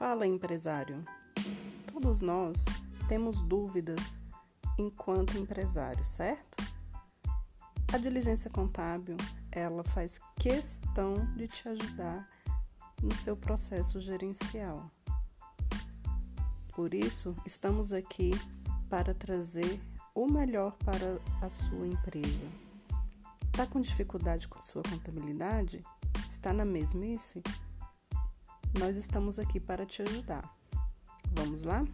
Fala, empresário. Todos nós temos dúvidas enquanto empresário, certo? A diligência contábil, ela faz questão de te ajudar no seu processo gerencial. Por isso, estamos aqui para trazer o melhor para a sua empresa. Está com dificuldade com sua contabilidade? Está na mesmice? Nós estamos aqui para te ajudar. Vamos lá?